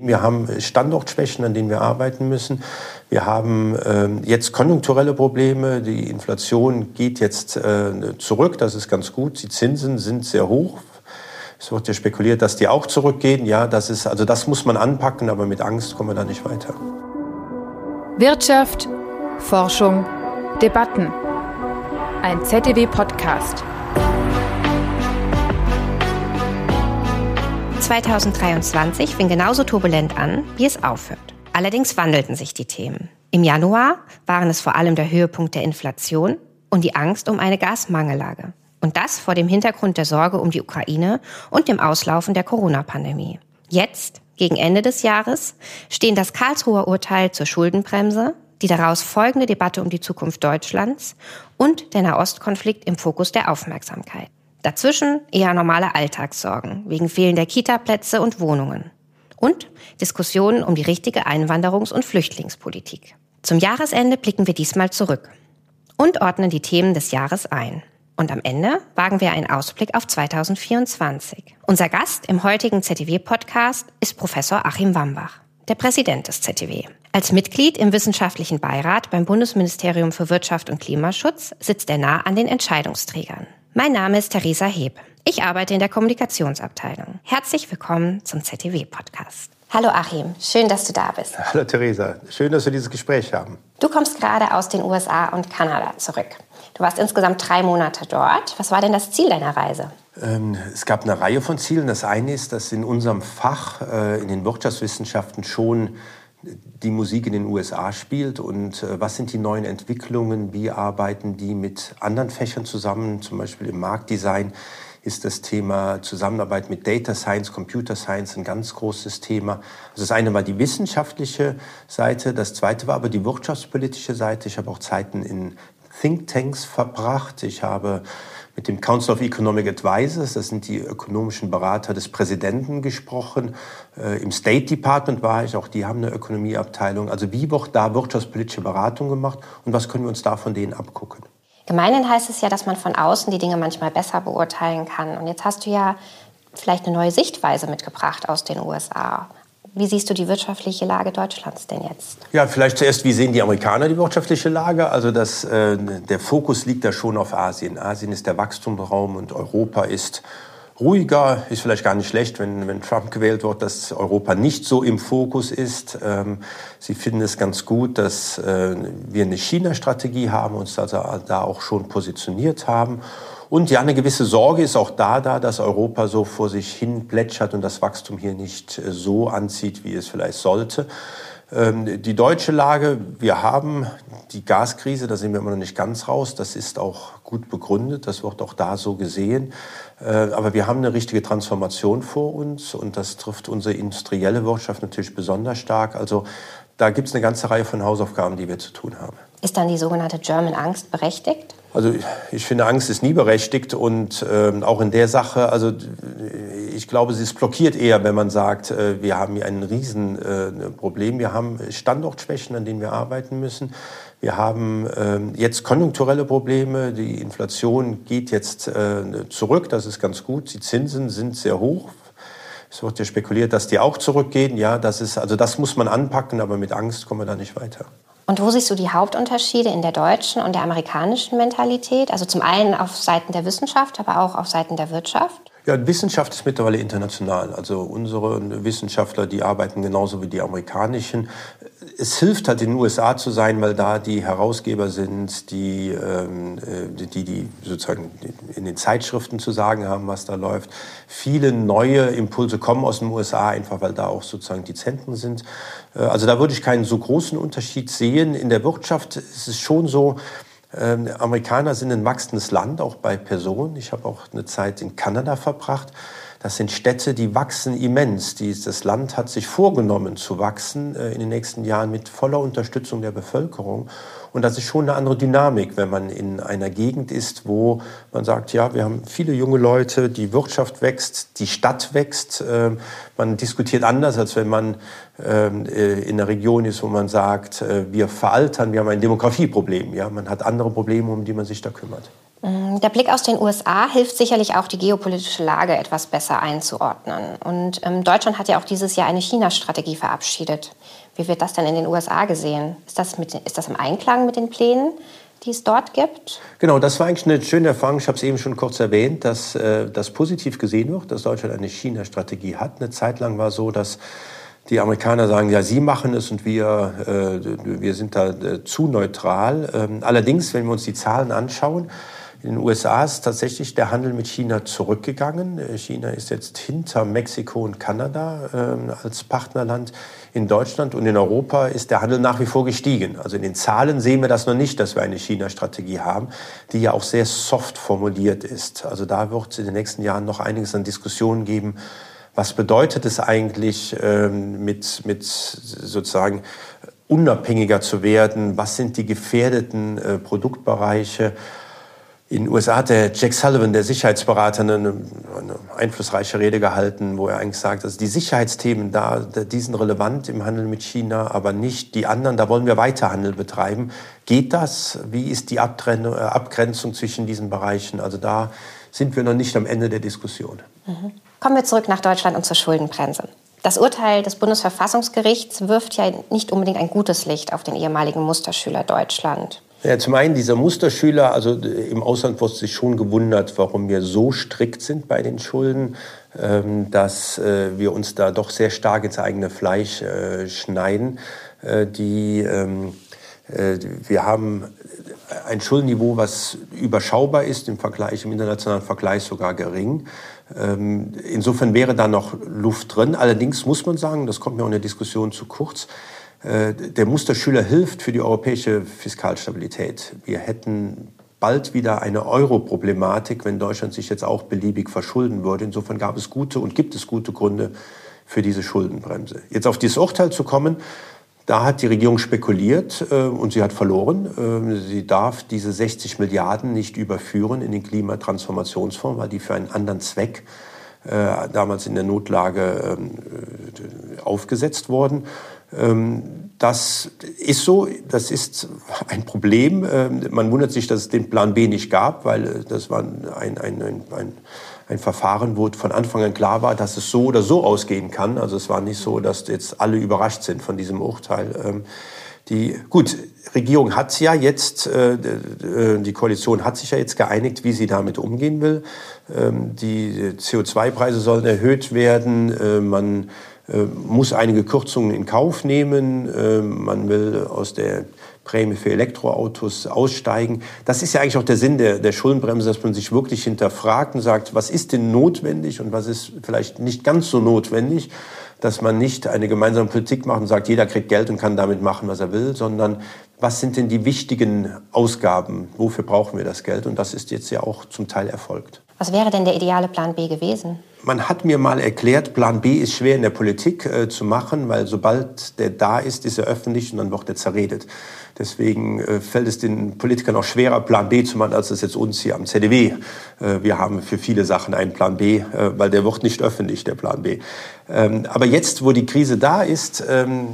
Wir haben Standortschwächen, an denen wir arbeiten müssen. Wir haben äh, jetzt konjunkturelle Probleme. Die Inflation geht jetzt äh, zurück. Das ist ganz gut. Die Zinsen sind sehr hoch. Es wird ja spekuliert, dass die auch zurückgehen. Ja, das ist, also das muss man anpacken, aber mit Angst kommen wir da nicht weiter. Wirtschaft, Forschung, Debatten. Ein ZDW-Podcast. 2023 fing genauso turbulent an, wie es aufhört. Allerdings wandelten sich die Themen. Im Januar waren es vor allem der Höhepunkt der Inflation und die Angst um eine Gasmangellage. Und das vor dem Hintergrund der Sorge um die Ukraine und dem Auslaufen der Corona-Pandemie. Jetzt, gegen Ende des Jahres, stehen das Karlsruher Urteil zur Schuldenbremse, die daraus folgende Debatte um die Zukunft Deutschlands und der Nahostkonflikt im Fokus der Aufmerksamkeit. Dazwischen eher normale Alltagssorgen wegen fehlender Kitaplätze und Wohnungen. Und Diskussionen um die richtige Einwanderungs- und Flüchtlingspolitik. Zum Jahresende blicken wir diesmal zurück und ordnen die Themen des Jahres ein. Und am Ende wagen wir einen Ausblick auf 2024. Unser Gast im heutigen ZDW-Podcast ist Professor Achim Wambach, der Präsident des ZDW. Als Mitglied im wissenschaftlichen Beirat beim Bundesministerium für Wirtschaft und Klimaschutz sitzt er nah an den Entscheidungsträgern. Mein Name ist Theresa Heb. Ich arbeite in der Kommunikationsabteilung. Herzlich willkommen zum ZTW-Podcast. Hallo Achim, schön, dass du da bist. Hallo Theresa, schön, dass wir dieses Gespräch haben. Du kommst gerade aus den USA und Kanada zurück. Du warst insgesamt drei Monate dort. Was war denn das Ziel deiner Reise? Ähm, es gab eine Reihe von Zielen. Das eine ist, dass in unserem Fach, äh, in den Wirtschaftswissenschaften schon die Musik in den USA spielt und äh, was sind die neuen Entwicklungen, wie arbeiten die mit anderen Fächern zusammen, zum Beispiel im Marktdesign ist das Thema Zusammenarbeit mit Data Science, Computer Science ein ganz großes Thema. Also das eine war die wissenschaftliche Seite, das zweite war aber die wirtschaftspolitische Seite. Ich habe auch Zeiten in Thinktanks verbracht. Ich habe mit dem Council of Economic Advisors, das sind die ökonomischen Berater des Präsidenten, gesprochen. Äh, Im State Department war ich, auch die haben eine Ökonomieabteilung. Also wie wird da wirtschaftspolitische Beratung gemacht und was können wir uns da von denen abgucken? Gemeinhin heißt es ja, dass man von außen die Dinge manchmal besser beurteilen kann. Und jetzt hast du ja vielleicht eine neue Sichtweise mitgebracht aus den USA. Wie siehst du die wirtschaftliche Lage Deutschlands denn jetzt? Ja, vielleicht zuerst, wie sehen die Amerikaner die wirtschaftliche Lage? Also das, äh, der Fokus liegt da schon auf Asien. Asien ist der Wachstumsraum und Europa ist ruhiger. Ist vielleicht gar nicht schlecht, wenn, wenn Trump gewählt wird, dass Europa nicht so im Fokus ist. Ähm, Sie finden es ganz gut, dass äh, wir eine China-Strategie haben, uns also da auch schon positioniert haben. Und ja, eine gewisse Sorge ist auch da, da, dass Europa so vor sich hin plätschert und das Wachstum hier nicht äh, so anzieht, wie es vielleicht sollte. Ähm, die deutsche Lage, wir haben die Gaskrise, da sind wir immer noch nicht ganz raus. Das ist auch gut begründet, das wird auch da so gesehen. Äh, aber wir haben eine richtige Transformation vor uns und das trifft unsere industrielle Wirtschaft natürlich besonders stark. Also da gibt es eine ganze Reihe von Hausaufgaben, die wir zu tun haben. Ist dann die sogenannte German Angst berechtigt? Also ich finde, Angst ist nie berechtigt und äh, auch in der Sache, also ich glaube, sie ist blockiert eher, wenn man sagt, äh, wir haben hier ein Riesenproblem. Äh, wir haben Standortschwächen, an denen wir arbeiten müssen. Wir haben äh, jetzt konjunkturelle Probleme. Die Inflation geht jetzt äh, zurück, das ist ganz gut. Die Zinsen sind sehr hoch. Es wird ja spekuliert, dass die auch zurückgehen. Ja, das ist, also das muss man anpacken, aber mit Angst kommen wir da nicht weiter. Und wo siehst du die Hauptunterschiede in der deutschen und der amerikanischen Mentalität? Also zum einen auf Seiten der Wissenschaft, aber auch auf Seiten der Wirtschaft? Ja, Wissenschaft ist mittlerweile international. Also unsere Wissenschaftler, die arbeiten genauso wie die amerikanischen es hilft halt in den USA zu sein, weil da die Herausgeber sind, die, ähm, äh, die, die sozusagen in den Zeitschriften zu sagen haben, was da läuft. Viele neue Impulse kommen aus den USA, einfach weil da auch sozusagen die Zentren sind. Äh, also da würde ich keinen so großen Unterschied sehen. In der Wirtschaft ist es schon so, äh, Amerikaner sind ein wachsendes Land, auch bei Personen. Ich habe auch eine Zeit in Kanada verbracht. Das sind Städte, die wachsen immens. Das Land hat sich vorgenommen zu wachsen äh, in den nächsten Jahren mit voller Unterstützung der Bevölkerung. Und das ist schon eine andere Dynamik, wenn man in einer Gegend ist, wo man sagt, ja, wir haben viele junge Leute, die Wirtschaft wächst, die Stadt wächst. Ähm, man diskutiert anders, als wenn man ähm, äh, in einer Region ist, wo man sagt, äh, wir veraltern, wir haben ein Demografieproblem. Ja, man hat andere Probleme, um die man sich da kümmert. Mm, der Blick aus den USA hilft sicherlich auch, die geopolitische Lage etwas besser einzuordnen. Und ähm, Deutschland hat ja auch dieses Jahr eine China-Strategie verabschiedet. Wie wird das denn in den USA gesehen? Ist das, mit, ist das im Einklang mit den Plänen, die es dort gibt? Genau, das war eigentlich eine schöne Erfahrung. Ich habe es eben schon kurz erwähnt, dass äh, das positiv gesehen wird, dass Deutschland eine China-Strategie hat. Eine Zeit lang war so, dass die Amerikaner sagen, ja, sie machen es und wir, äh, wir sind da äh, zu neutral. Ähm, allerdings, wenn wir uns die Zahlen anschauen, in den USA ist tatsächlich der Handel mit China zurückgegangen. Äh, China ist jetzt hinter Mexiko und Kanada äh, als Partnerland. In Deutschland und in Europa ist der Handel nach wie vor gestiegen. Also in den Zahlen sehen wir das noch nicht, dass wir eine China-Strategie haben, die ja auch sehr soft formuliert ist. Also da wird es in den nächsten Jahren noch einiges an Diskussionen geben. Was bedeutet es eigentlich, ähm, mit, mit sozusagen unabhängiger zu werden? Was sind die gefährdeten äh, Produktbereiche? In den USA hat der Jack Sullivan, der Sicherheitsberater, eine, eine, einflussreiche Rede gehalten, wo er eigentlich sagt, dass die Sicherheitsthemen da, die sind relevant im Handel mit China, aber nicht die anderen. Da wollen wir weiter Handel betreiben. Geht das? Wie ist die äh, Abgrenzung zwischen diesen Bereichen? Also da sind wir noch nicht am Ende der Diskussion. Mhm. Kommen wir zurück nach Deutschland und zur Schuldenbremse. Das Urteil des Bundesverfassungsgerichts wirft ja nicht unbedingt ein gutes Licht auf den ehemaligen Musterschüler Deutschland. Ja, zum einen dieser Musterschüler, also äh, im Ausland wurde sich schon gewundert, warum wir so strikt sind bei den Schulden, ähm, dass äh, wir uns da doch sehr stark ins eigene Fleisch äh, schneiden. Die, ähm, wir haben ein Schuldenniveau, was überschaubar ist, im Vergleich, im internationalen Vergleich sogar gering. Ähm, insofern wäre da noch Luft drin. Allerdings muss man sagen, das kommt mir auch in der Diskussion zu kurz, der Musterschüler hilft für die europäische Fiskalstabilität. Wir hätten bald wieder eine Euro-Problematik, wenn Deutschland sich jetzt auch beliebig verschulden würde. Insofern gab es gute und gibt es gute Gründe für diese Schuldenbremse. Jetzt auf dieses Urteil zu kommen, da hat die Regierung spekuliert äh, und sie hat verloren. Äh, sie darf diese 60 Milliarden nicht überführen in den Klimatransformationsfonds, weil die für einen anderen Zweck äh, damals in der Notlage ähm, äh, aufgesetzt wurden. Ähm, das ist so, das ist ein Problem. Ähm, man wundert sich, dass es den Plan B nicht gab, weil äh, das war ein, ein, ein, ein, ein Verfahren, wo von Anfang an klar war, dass es so oder so ausgehen kann. Also es war nicht so, dass jetzt alle überrascht sind von diesem Urteil. Ähm, die, gut, Regierung hat ja jetzt, äh, die Koalition hat sich ja jetzt geeinigt, wie sie damit umgehen will. die CO2-Preise sollen erhöht werden. man äh, muss einige Kürzungen in Kauf nehmen. Äh, man will aus der Prämie für Elektroautos aussteigen. Das ist ja eigentlich auch der Sinn der, der Schuldenbremse, dass man sich wirklich hinterfragt und sagt, was ist denn notwendig und was ist vielleicht nicht ganz so notwendig dass man nicht eine gemeinsame Politik macht und sagt, jeder kriegt Geld und kann damit machen, was er will, sondern was sind denn die wichtigen Ausgaben? Wofür brauchen wir das Geld? Und das ist jetzt ja auch zum Teil erfolgt. Was wäre denn der ideale Plan B gewesen? Man hat mir mal erklärt, Plan B ist schwer in der Politik äh, zu machen, weil sobald der da ist, ist er öffentlich und dann wird er zerredet. Deswegen äh, fällt es den Politikern auch schwerer, Plan B zu machen, als es jetzt uns hier am ZDW. Äh, wir haben für viele Sachen einen Plan B, äh, weil der wird nicht öffentlich, der Plan B. Ähm, aber jetzt, wo die Krise da ist, ähm,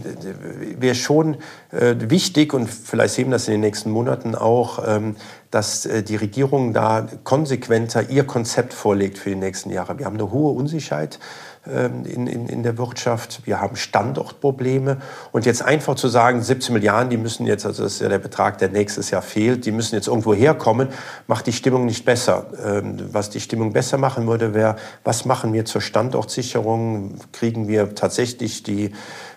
wäre schon wichtig, und vielleicht sehen wir das in den nächsten Monaten auch, ähm, dass die Regierung da konsequenter ihr Konzept vorlegt für die nächsten Jahre. Wir haben eine hohe Unsicherheit in, in, in der Wirtschaft. Wir haben Standortprobleme. Und jetzt einfach zu sagen, 17 Milliarden, die müssen jetzt, also das ist ja der Betrag, der nächstes Jahr fehlt, die müssen jetzt irgendwo herkommen, macht die Stimmung nicht besser. Ähm, was die Stimmung besser machen würde, wäre, was machen wir zur Standortsicherung? Kriegen wir tatsächlich die ähm,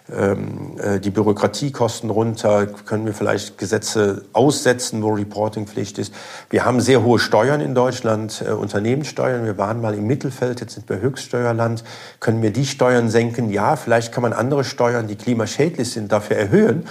die Bürokratiekosten runter, können wir vielleicht Gesetze aussetzen, wo Reportingpflicht ist. Wir haben sehr hohe Steuern in Deutschland, äh, Unternehmenssteuern. Wir waren mal im Mittelfeld, jetzt sind wir Höchststeuerland. Können wir die Steuern senken? Ja, vielleicht kann man andere Steuern, die klimaschädlich sind, dafür erhöhen.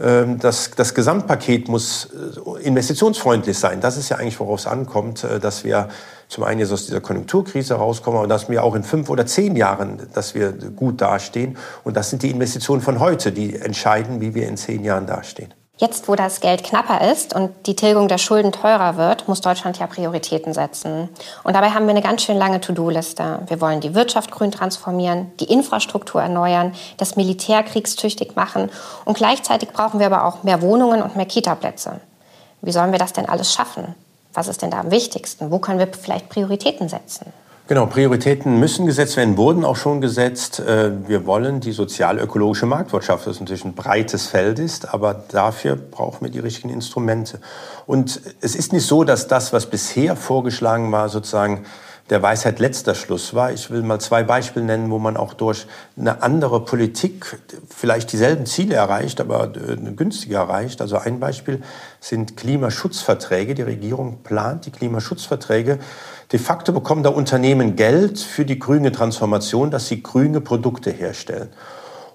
Ähm, das, das Gesamtpaket muss äh, investitionsfreundlich sein. Das ist ja eigentlich, worauf es ankommt, äh, dass wir zum einen jetzt aus dieser Konjunkturkrise rauskommen, aber dass wir auch in fünf oder zehn Jahren, dass wir gut dastehen. Und das sind die Investitionen von heute, die entscheiden, wie wir in zehn Jahren dastehen. Jetzt, wo das Geld knapper ist und die Tilgung der Schulden teurer wird, muss Deutschland ja Prioritäten setzen. Und dabei haben wir eine ganz schön lange To-Do-Liste. Wir wollen die Wirtschaft grün transformieren, die Infrastruktur erneuern, das Militär kriegstüchtig machen und gleichzeitig brauchen wir aber auch mehr Wohnungen und mehr Kita-Plätze. Wie sollen wir das denn alles schaffen? Was ist denn da am wichtigsten? Wo können wir vielleicht Prioritäten setzen? Genau, Prioritäten müssen gesetzt werden, wurden auch schon gesetzt. Äh, wir wollen die sozial-ökologische Marktwirtschaft, das natürlich ein breites Feld ist, aber dafür brauchen wir die richtigen Instrumente. Und es ist nicht so, dass das, was bisher vorgeschlagen war, sozusagen der Weisheit letzter Schluss war. Ich will mal zwei Beispiele nennen, wo man auch durch eine andere Politik vielleicht dieselben Ziele erreicht, aber äh, günstiger erreicht. Also ein Beispiel sind Klimaschutzverträge. Die Regierung plant die Klimaschutzverträge. De facto bekommen da Unternehmen Geld für die grüne Transformation, dass sie grüne Produkte herstellen.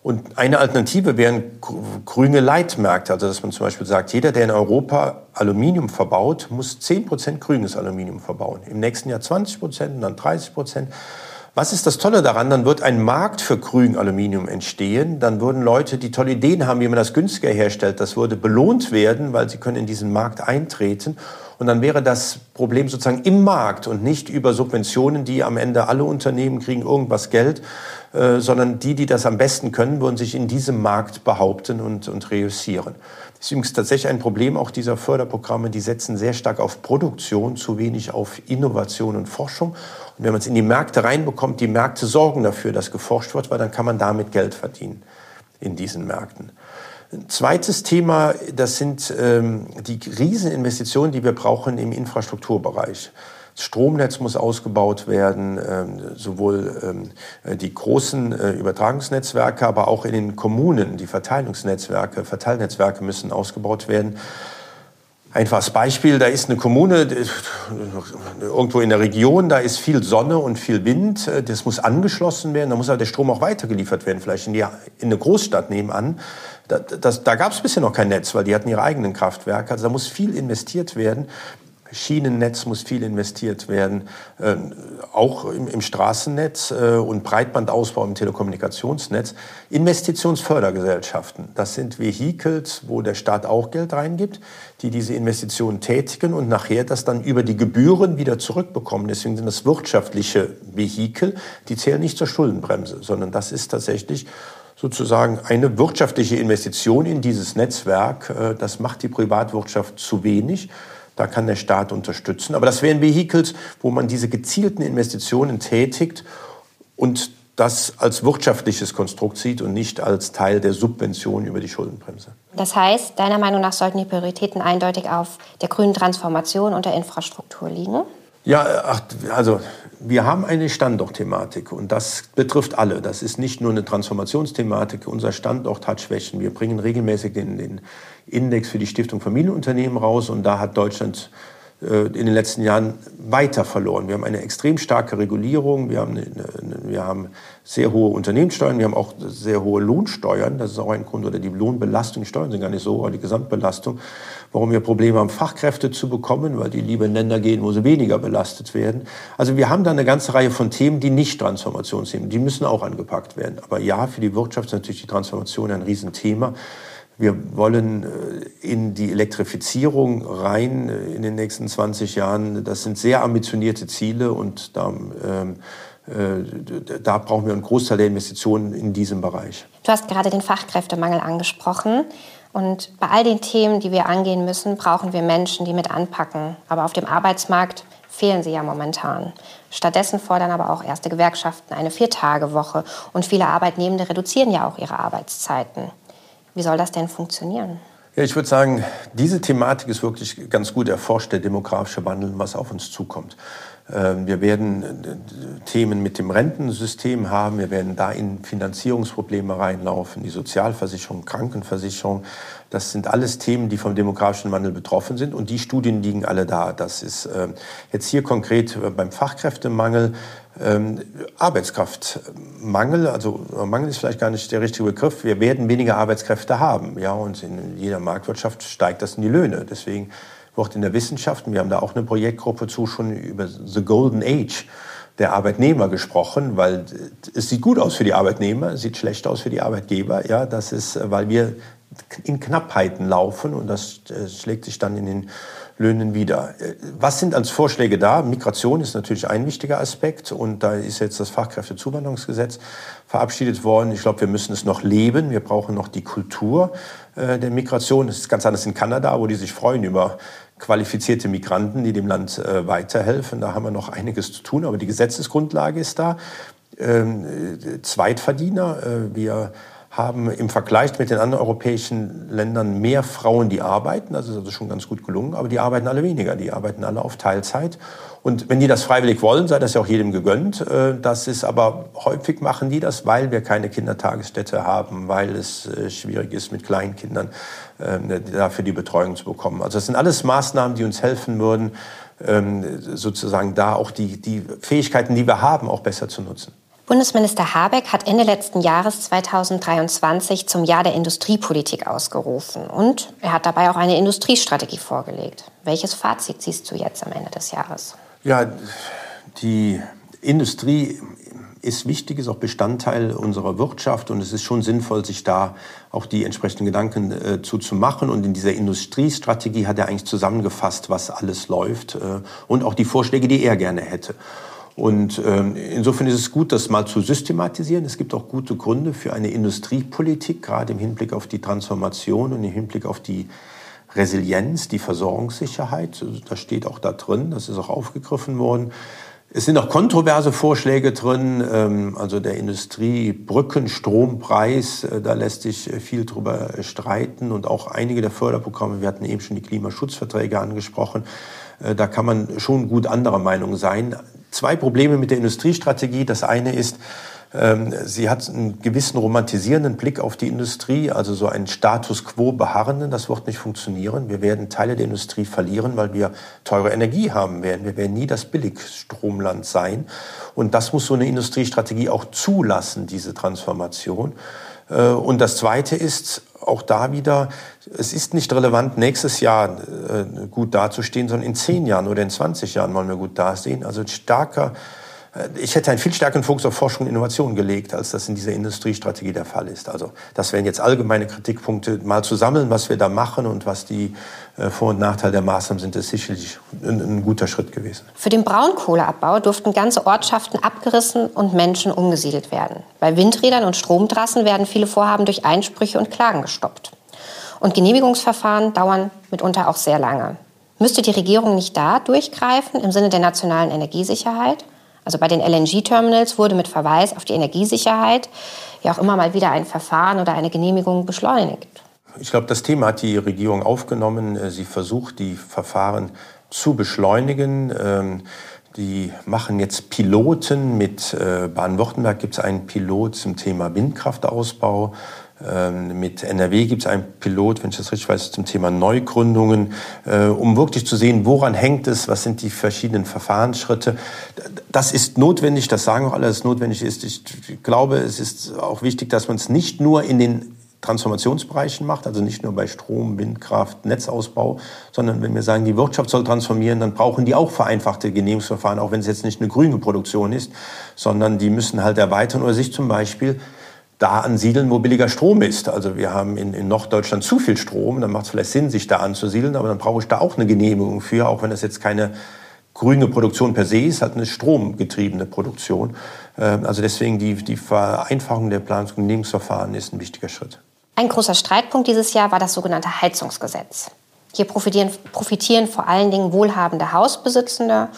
Und eine Alternative wären grüne Leitmärkte, also dass man zum Beispiel sagt, jeder, der in Europa Aluminium verbaut, muss 10% grünes Aluminium verbauen. Im nächsten Jahr 20% und dann 30%. Was ist das Tolle daran? Dann wird ein Markt für grün Aluminium entstehen. Dann würden Leute, die tolle Ideen haben, wie man das günstiger herstellt, das würde belohnt werden, weil sie können in diesen Markt eintreten. Und dann wäre das Problem sozusagen im Markt und nicht über Subventionen, die am Ende alle Unternehmen kriegen irgendwas Geld, äh, sondern die, die das am besten können, würden sich in diesem Markt behaupten und, und reüssieren. Das ist übrigens tatsächlich ein Problem auch dieser Förderprogramme, die setzen sehr stark auf Produktion, zu wenig auf Innovation und Forschung. Und wenn man es in die Märkte reinbekommt, die Märkte sorgen dafür, dass geforscht wird, weil dann kann man damit Geld verdienen in diesen Märkten. Ein zweites Thema, das sind ähm, die Rieseninvestitionen, die wir brauchen im Infrastrukturbereich. Das Stromnetz muss ausgebaut werden, ähm, sowohl ähm, äh, die großen äh, Übertragungsnetzwerke, aber auch in den Kommunen, die Verteilungsnetzwerke, Verteilnetzwerke müssen ausgebaut werden. Einfaches Beispiel, da ist eine Kommune irgendwo in der Region, da ist viel Sonne und viel Wind, äh, das muss angeschlossen werden, da muss aber der Strom auch weitergeliefert werden, vielleicht in, die, in eine Großstadt nebenan. Da, da gab es bisher noch kein Netz, weil die hatten ihre eigenen Kraftwerke. Also da muss viel investiert werden. Schienennetz muss viel investiert werden, äh, auch im, im Straßennetz äh, und Breitbandausbau im Telekommunikationsnetz. Investitionsfördergesellschaften, das sind Vehicles, wo der Staat auch Geld reingibt, die diese Investitionen tätigen und nachher das dann über die Gebühren wieder zurückbekommen. Deswegen sind das wirtschaftliche Vehikel, die zählen nicht zur Schuldenbremse, sondern das ist tatsächlich sozusagen eine wirtschaftliche Investition in dieses Netzwerk. Äh, das macht die Privatwirtschaft zu wenig. Da kann der Staat unterstützen. Aber das wären Vehicles, wo man diese gezielten Investitionen tätigt und das als wirtschaftliches Konstrukt sieht und nicht als Teil der Subvention über die Schuldenbremse. Das heißt, deiner Meinung nach sollten die Prioritäten eindeutig auf der grünen Transformation und der Infrastruktur liegen? Ja, ach, also wir haben eine Standortthematik und das betrifft alle. Das ist nicht nur eine Transformationsthematik. Unser Standort hat Schwächen. Wir bringen regelmäßig den, den Index für die Stiftung Familienunternehmen raus und da hat Deutschland in den letzten Jahren weiter verloren. Wir haben eine extrem starke Regulierung, wir haben, eine, wir haben sehr hohe Unternehmenssteuern, wir haben auch sehr hohe Lohnsteuern. Das ist auch ein Grund, oder die Lohnbelastung, die Steuern sind gar nicht so, aber die Gesamtbelastung, warum wir Probleme haben, Fachkräfte zu bekommen, weil die lieber in Länder gehen, wo sie weniger belastet werden. Also wir haben da eine ganze Reihe von Themen, die nicht Transformationsthemen, die müssen auch angepackt werden. Aber ja, für die Wirtschaft ist natürlich die Transformation ein Riesenthema. Wir wollen äh, in die Elektrifizierung rein äh, in den nächsten 20 Jahren. Das sind sehr ambitionierte Ziele und da, ähm, äh, da brauchen wir einen Großteil der Investitionen in diesem Bereich. Du hast gerade den Fachkräftemangel angesprochen. Und bei all den Themen, die wir angehen müssen, brauchen wir Menschen, die mit anpacken. Aber auf dem Arbeitsmarkt fehlen sie ja momentan. Stattdessen fordern aber auch erste Gewerkschaften eine Viertagewoche. Und viele Arbeitnehmende reduzieren ja auch ihre Arbeitszeiten. Wie soll das denn funktionieren? Ja, ich würde sagen, diese Thematik ist wirklich ganz gut erforscht, der demografische Wandel, was auf uns zukommt. Ähm, wir werden äh, Themen mit dem Rentensystem haben. Wir werden da in Finanzierungsprobleme reinlaufen, die Sozialversicherung, Krankenversicherung. Das sind alles Themen, die vom demografischen Wandel betroffen sind. Und die Studien liegen alle da. Das ist ähm, jetzt hier konkret beim Fachkräftemangel ähm, Arbeitskraftmangel, also Mangel ist vielleicht gar nicht der richtige Begriff. Wir werden weniger Arbeitskräfte haben, ja, und in jeder Marktwirtschaft steigt das in die Löhne. Deswegen wird in der Wissenschaft, wir haben da auch eine Projektgruppe zu, schon über the Golden Age der Arbeitnehmer gesprochen, weil es sieht gut aus für die Arbeitnehmer, es sieht schlecht aus für die Arbeitgeber. Ja, das ist, weil wir in Knappheiten laufen und das äh, schlägt sich dann in den Löhnen wieder. Was sind als Vorschläge da? Migration ist natürlich ein wichtiger Aspekt und da ist jetzt das Fachkräftezuwanderungsgesetz verabschiedet worden. Ich glaube, wir müssen es noch leben. Wir brauchen noch die Kultur der Migration. Das ist ganz anders in Kanada, wo die sich freuen über qualifizierte Migranten, die dem Land äh, weiterhelfen. Da haben wir noch einiges zu tun, aber die Gesetzesgrundlage ist da. Ähm, Zweitverdiener. wir haben im Vergleich mit den anderen europäischen Ländern mehr Frauen, die arbeiten. Das ist also schon ganz gut gelungen. Aber die arbeiten alle weniger. Die arbeiten alle auf Teilzeit. Und wenn die das freiwillig wollen, sei das ja auch jedem gegönnt. Äh, das ist aber häufig machen die das, weil wir keine Kindertagesstätte haben, weil es äh, schwierig ist, mit Kleinkindern ähm, dafür die Betreuung zu bekommen. Also das sind alles Maßnahmen, die uns helfen würden, ähm, sozusagen da auch die, die Fähigkeiten, die wir haben, auch besser zu nutzen. Bundesminister Habeck hat Ende letzten Jahres 2023 zum Jahr der Industriepolitik ausgerufen und er hat dabei auch eine Industriestrategie vorgelegt. Welches Fazit siehst du jetzt am Ende des Jahres? Ja, die Industrie ist wichtig, ist auch Bestandteil unserer Wirtschaft und es ist schon sinnvoll, sich da auch die entsprechenden Gedanken äh, zu, machen. Und in dieser Industriestrategie hat er eigentlich zusammengefasst, was alles läuft äh, und auch die Vorschläge, die er gerne hätte. Und ähm, insofern ist es gut, das mal zu systematisieren. Es gibt auch gute Gründe für eine Industriepolitik, gerade im Hinblick auf die Transformation und im Hinblick auf die Resilienz, die Versorgungssicherheit. Also das steht auch da drin, das ist auch aufgegriffen worden. Es sind auch kontroverse Vorschläge drin, ähm, also der Industriebrückenstrompreis, äh, da lässt sich äh, viel drüber streiten und auch einige der Förderprogramme, wir hatten eben schon die Klimaschutzverträge angesprochen, äh, da kann man schon gut anderer Meinung sein zwei Probleme mit der Industriestrategie. Das eine ist, ähm, sie hat einen gewissen romantisierenden Blick auf die Industrie, also so einen Status quo beharrenden. Das wird nicht funktionieren. Wir werden Teile der Industrie verlieren, weil wir teure Energie haben werden. Wir werden nie das Billigstromland sein. Und das muss so eine Industriestrategie auch zulassen, diese Transformation. Äh, und das Zweite ist auch da wieder, es ist nicht relevant, nächstes Jahr äh, gut dazustehen, sondern in zehn Jahren oder in 20 Jahren wollen wir gut dastehen. Also starker ich hätte einen viel stärkeren Fokus auf Forschung und Innovation gelegt, als das in dieser Industriestrategie der Fall ist. Also das wären jetzt allgemeine Kritikpunkte. Mal zu sammeln, was wir da machen und was die äh, Vor- und Nachteile der Maßnahmen sind, ist sicherlich ein, ein guter Schritt gewesen. Für den Braunkohleabbau durften ganze Ortschaften abgerissen und Menschen umgesiedelt werden. Bei Windrädern und Stromtrassen werden viele Vorhaben durch Einsprüche und Klagen gestoppt. Und Genehmigungsverfahren dauern mitunter auch sehr lange. Müsste die Regierung nicht da durchgreifen im Sinne der nationalen Energiesicherheit? Also bei den LNG-Terminals wurde mit Verweis auf die Energiesicherheit ja auch immer mal wieder ein Verfahren oder eine Genehmigung beschleunigt. Ich glaube, das Thema hat die Regierung aufgenommen. Äh, sie versucht, die Verfahren zu beschleunigen. Ähm, die machen jetzt Piloten mit äh, Baden-Württemberg gibt es einen Pilot zum Thema Windkraftausbau. Ähm, mit NRW gibt es einen Pilot, wenn ich das richtig weiß, zum Thema Neugründungen, äh, um wirklich zu sehen, woran hängt es, was sind die verschiedenen Verfahrensschritte. Das ist notwendig, das sagen auch alle, dass es notwendig ist. Ich glaube, es ist auch wichtig, dass man es nicht nur in den Transformationsbereichen macht, also nicht nur bei Strom, Windkraft, Netzausbau, sondern wenn wir sagen, die Wirtschaft soll transformieren, dann brauchen die auch vereinfachte Genehmigungsverfahren, auch wenn es jetzt nicht eine grüne Produktion ist, sondern die müssen halt erweitern oder sich zum Beispiel da ansiedeln, wo billiger Strom ist. Also wir haben in, in Norddeutschland zu viel Strom, dann macht es vielleicht Sinn, sich da anzusiedeln, aber dann brauche ich da auch eine Genehmigung für, auch wenn das jetzt keine grüne Produktion per se ist, halt eine stromgetriebene Produktion. Ähm, also deswegen die, die Vereinfachung der Planungs- und Genehmigungsverfahren ist ein wichtiger Schritt. Ein großer Streitpunkt dieses Jahr war das sogenannte Heizungsgesetz. Hier profitieren, profitieren vor allen Dingen wohlhabende Hausbesitzende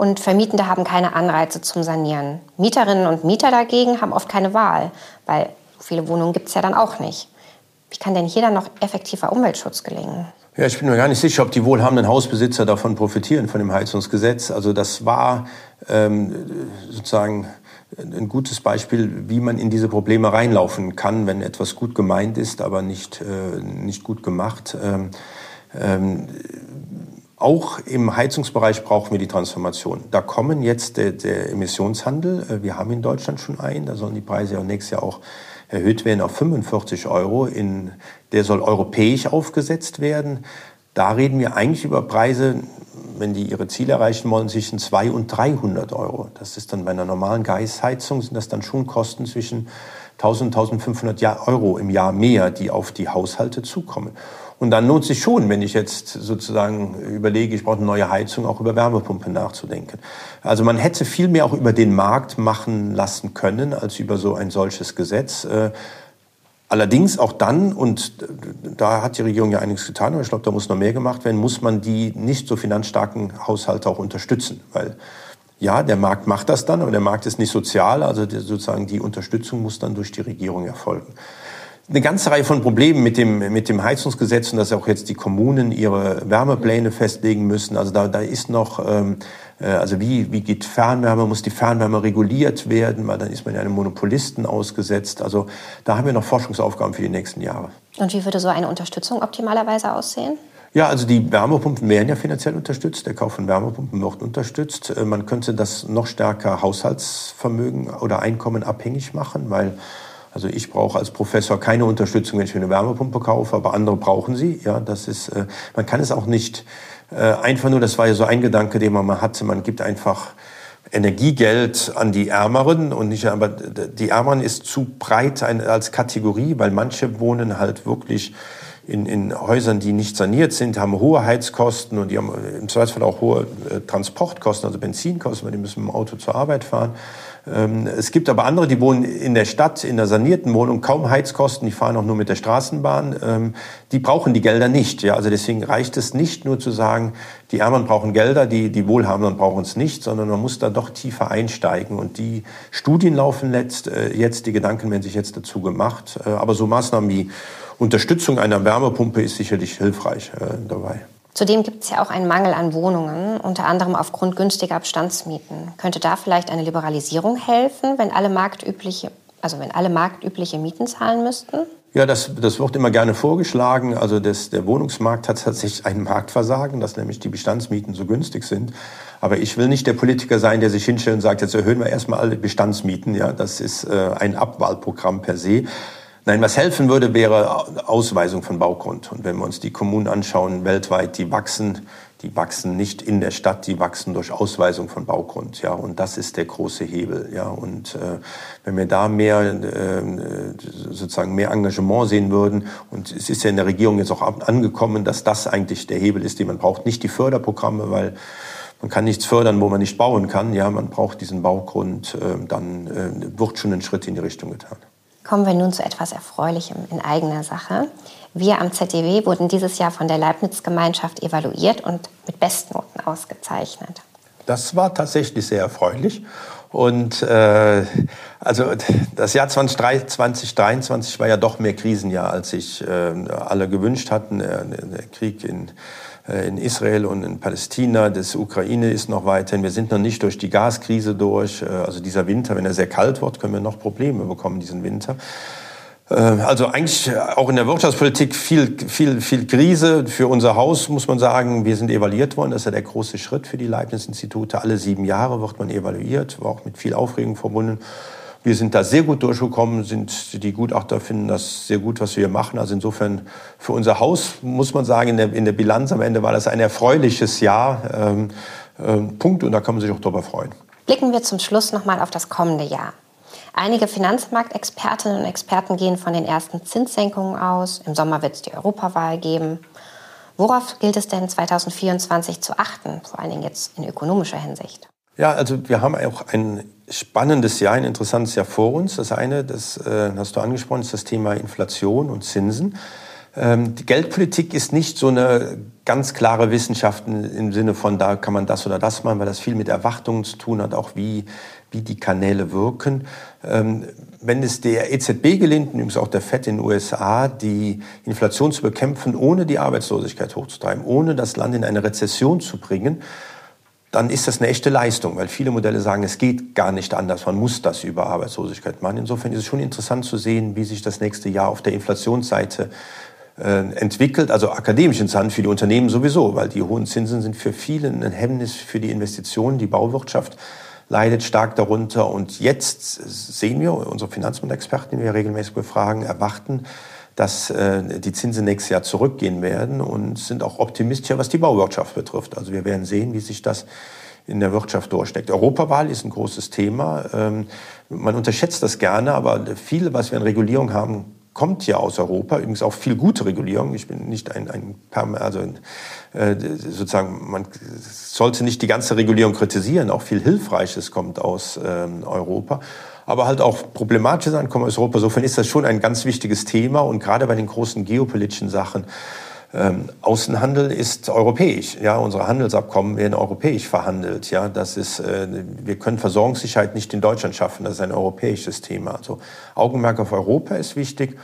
und Vermietende haben keine Anreize zum Sanieren. Mieterinnen und Mieter dagegen haben oft keine Wahl, weil viele Wohnungen gibt es ja dann auch nicht. Wie kann denn hier dann noch effektiver Umweltschutz gelingen? Ja, ich bin mir gar nicht sicher, ob die wohlhabenden Hausbesitzer davon profitieren, von dem Heizungsgesetz. Also das war ähm, sozusagen ein gutes Beispiel, wie man in diese Probleme reinlaufen kann, wenn etwas gut gemeint ist, aber nicht, äh, nicht gut gemacht. Ähm, ähm, auch im Heizungsbereich brauchen wir die Transformation. Da kommen jetzt der, der Emissionshandel. Äh, wir haben in Deutschland schon einen. Da sollen die Preise ja nächstes Jahr auch erhöht werden auf 45 Euro. In, der soll europäisch aufgesetzt werden. Da reden wir eigentlich über Preise, wenn die ihre Ziele erreichen wollen, zwischen 200 und 300 Euro. Das ist dann bei einer normalen Gasheizung sind das dann schon Kosten zwischen 1000, 1500 Euro im Jahr mehr, die auf die Haushalte zukommen. Und dann lohnt sich schon, wenn ich jetzt sozusagen überlege, ich brauche eine neue Heizung, auch über Wärmepumpe nachzudenken. Also man hätte viel mehr auch über den Markt machen lassen können, als über so ein solches Gesetz. Äh, allerdings auch dann, und da hat die Regierung ja einiges getan, aber ich glaube, da muss noch mehr gemacht werden, muss man die nicht so finanzstarken Haushalte auch unterstützen. Weil ja, der Markt macht das dann, aber der Markt ist nicht sozial, also sozusagen die Unterstützung muss dann durch die Regierung erfolgen eine ganze Reihe von Problemen mit dem, mit dem Heizungsgesetz und dass auch jetzt die Kommunen ihre Wärmepläne festlegen müssen. Also da, da ist noch, ähm, äh, also wie, wie geht Fernwärme, muss die Fernwärme reguliert werden, weil dann ist man ja einem Monopolisten ausgesetzt. Also da haben wir noch Forschungsaufgaben für die nächsten Jahre. Und wie würde so eine Unterstützung optimalerweise aussehen? Ja, also die Wärmepumpen werden ja finanziell unterstützt. Der Kauf von Wärmepumpen wird unterstützt. Äh, man könnte das noch stärker Haushaltsvermögen oder Einkommen abhängig machen, weil also ich brauche als Professor keine Unterstützung, wenn ich eine Wärmepumpe kaufe, aber andere brauchen sie. Ja, das ist, äh, man kann es auch nicht äh, einfach nur, das war ja so ein Gedanke, den man mal hatte, man gibt einfach Energiegeld an die Ärmeren und nicht, aber die Ärmeren ist zu breit als Kategorie, weil manche wohnen halt wirklich in, in Häusern, die nicht saniert sind, haben hohe Heizkosten und die haben im Zweifelsfall auch hohe äh, Transportkosten, also Benzinkosten, weil die müssen mit dem Auto zur Arbeit fahren. Ähm, es gibt aber andere, die wohnen in der Stadt, in einer sanierten Wohnung, kaum Heizkosten, die fahren auch nur mit der Straßenbahn. Ähm, die brauchen die Gelder nicht. Ja? Also deswegen reicht es nicht nur zu sagen, die Ärmeren brauchen Gelder, die, die Wohlhabenden brauchen es nicht, sondern man muss da doch tiefer einsteigen. Und die Studien laufen letzt, äh, jetzt, die Gedanken werden sich jetzt dazu gemacht. Äh, aber so Maßnahmen wie Unterstützung einer Wärmepumpe ist sicherlich hilfreich äh, dabei. Zudem gibt es ja auch einen Mangel an Wohnungen, unter anderem aufgrund günstiger Bestandsmieten. Könnte da vielleicht eine Liberalisierung helfen, wenn alle marktübliche, also wenn alle marktübliche Mieten zahlen müssten? Ja, das, das wird immer gerne vorgeschlagen. Also das, der Wohnungsmarkt hat tatsächlich ein Marktversagen, dass nämlich die Bestandsmieten so günstig sind. Aber ich will nicht der Politiker sein, der sich hinstellt und sagt, jetzt erhöhen wir erstmal alle Bestandsmieten. Ja, das ist äh, ein Abwahlprogramm per se. Nein, was helfen würde, wäre Ausweisung von Baugrund. Und wenn wir uns die Kommunen anschauen, weltweit, die wachsen, die wachsen nicht in der Stadt, die wachsen durch Ausweisung von Baugrund. Ja, und das ist der große Hebel. Ja, und äh, wenn wir da mehr äh, sozusagen mehr Engagement sehen würden, und es ist ja in der Regierung jetzt auch angekommen, dass das eigentlich der Hebel ist, den man braucht, nicht die Förderprogramme, weil man kann nichts fördern, wo man nicht bauen kann. Ja, man braucht diesen Baugrund, äh, dann äh, wird schon ein Schritt in die Richtung getan. Kommen wir nun zu etwas Erfreulichem in eigener Sache. Wir am ZDW wurden dieses Jahr von der Leibniz-Gemeinschaft evaluiert und mit Bestnoten ausgezeichnet. Das war tatsächlich sehr erfreulich. Und äh, also das Jahr 2023 war ja doch mehr Krisenjahr, als sich äh, alle gewünscht hatten. Der, der Krieg in äh, in Israel und in Palästina, das Ukraine ist noch weiterhin. Wir sind noch nicht durch die Gaskrise durch. Äh, also dieser Winter, wenn er sehr kalt wird, können wir noch Probleme bekommen diesen Winter. Äh, also eigentlich auch in der Wirtschaftspolitik viel, viel, viel Krise. Für unser Haus muss man sagen, wir sind evaluiert worden. Das ist ja der große Schritt für die Leibniz-Institute. Alle sieben Jahre wird man evaluiert, war auch mit viel Aufregung verbunden. Wir sind da sehr gut durchgekommen, sind, die Gutachter finden das sehr gut, was wir hier machen. Also insofern für unser Haus muss man sagen, in der, in der Bilanz am Ende war das ein erfreuliches Jahr. Ähm, ähm, Punkt und da kann man sich auch darüber freuen. Blicken wir zum Schluss nochmal auf das kommende Jahr. Einige Finanzmarktexpertinnen und Experten gehen von den ersten Zinssenkungen aus. Im Sommer wird es die Europawahl geben. Worauf gilt es denn 2024 zu achten, vor allen Dingen jetzt in ökonomischer Hinsicht? Ja, also wir haben auch ein spannendes Jahr, ein interessantes Jahr vor uns. Das eine, das äh, hast du angesprochen, ist das Thema Inflation und Zinsen. Ähm, die Geldpolitik ist nicht so eine ganz klare Wissenschaft im Sinne von, da kann man das oder das machen, weil das viel mit Erwartungen zu tun hat, auch wie, wie die Kanäle wirken. Ähm, wenn es der EZB gelingt, übrigens auch der FED in den USA, die Inflation zu bekämpfen, ohne die Arbeitslosigkeit hochzutreiben, ohne das Land in eine Rezession zu bringen, dann ist das eine echte Leistung, weil viele Modelle sagen, es geht gar nicht anders, man muss das über Arbeitslosigkeit machen. Insofern ist es schon interessant zu sehen, wie sich das nächste Jahr auf der Inflationsseite äh, entwickelt, also akademisch interessant für die Unternehmen sowieso, weil die hohen Zinsen sind für viele ein Hemmnis für die Investitionen, die Bauwirtschaft leidet stark darunter. Und jetzt sehen wir, unsere Finanzmarktexperten, die wir regelmäßig befragen, erwarten, dass äh, die Zinsen nächstes Jahr zurückgehen werden und sind auch optimistischer, was die Bauwirtschaft betrifft. Also wir werden sehen, wie sich das in der Wirtschaft durchsteckt. Europawahl ist ein großes Thema. Ähm, man unterschätzt das gerne, aber viel, was wir in Regulierung haben, kommt ja aus Europa, übrigens auch viel gute Regulierung. Ich bin nicht ein, ein also äh, sozusagen, man sollte nicht die ganze Regulierung kritisieren, auch viel Hilfreiches kommt aus ähm, Europa. Aber halt auch problematische Sachen kommen aus Europa. Insofern ist das schon ein ganz wichtiges Thema und gerade bei den großen geopolitischen Sachen ähm, Außenhandel ist europäisch. Ja, unsere Handelsabkommen werden europäisch verhandelt. Ja, das ist, äh, wir können Versorgungssicherheit nicht in Deutschland schaffen. Das ist ein europäisches Thema. Also Augenmerk auf Europa ist wichtig.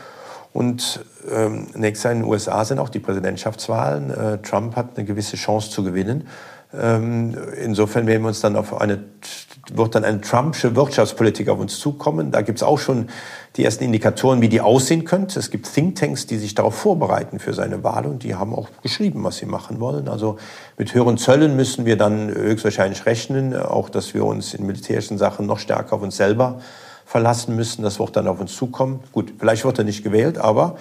Und ähm, nächstes Jahr in den USA sind auch die Präsidentschaftswahlen. Äh, Trump hat eine gewisse Chance zu gewinnen. Ähm, insofern werden wir uns dann auf eine, wird dann eine Trumpsche Wirtschaftspolitik auf uns zukommen. Da gibt es auch schon die ersten Indikatoren, wie die aussehen könnte. Es gibt Thinktanks, die sich darauf vorbereiten für seine Wahl und die haben auch geschrieben, was sie machen wollen. Also mit höheren Zöllen müssen wir dann höchstwahrscheinlich rechnen, auch dass wir uns in militärischen Sachen noch stärker auf uns selber verlassen müssen. Das wird dann auf uns zukommen. Gut, vielleicht wird er nicht gewählt, aber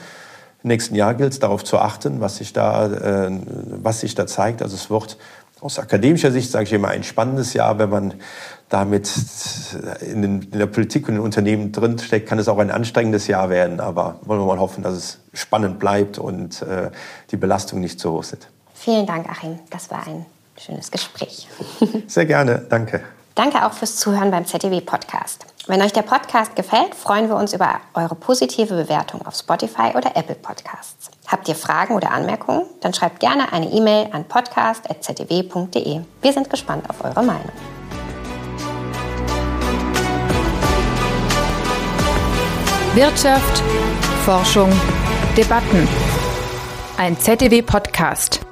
im nächsten Jahr gilt es darauf zu achten, was sich da, äh, was sich da zeigt. Also es wird aus akademischer Sicht, sage ich immer, ein spannendes Jahr, wenn man damit in, den, in, der Politik und in den Unternehmen drinsteckt, kann es auch ein anstrengendes Jahr werden. Aber wollen wir mal hoffen, dass es spannend bleibt und äh, die Belastungen nicht so hoch sind. Vielen Dank, Achim. Das war ein schönes Gespräch. Sehr gerne. Danke. Danke auch fürs Zuhören beim ZDW Podcast. Wenn euch der Podcast gefällt, freuen wir uns über eure positive Bewertung auf Spotify oder Apple Podcasts. Habt ihr Fragen oder Anmerkungen? Dann schreibt gerne eine E-Mail an podcast.zdw.de. Wir sind gespannt auf eure Meinung. Wirtschaft, Forschung, Debatten. Ein ZDW-Podcast.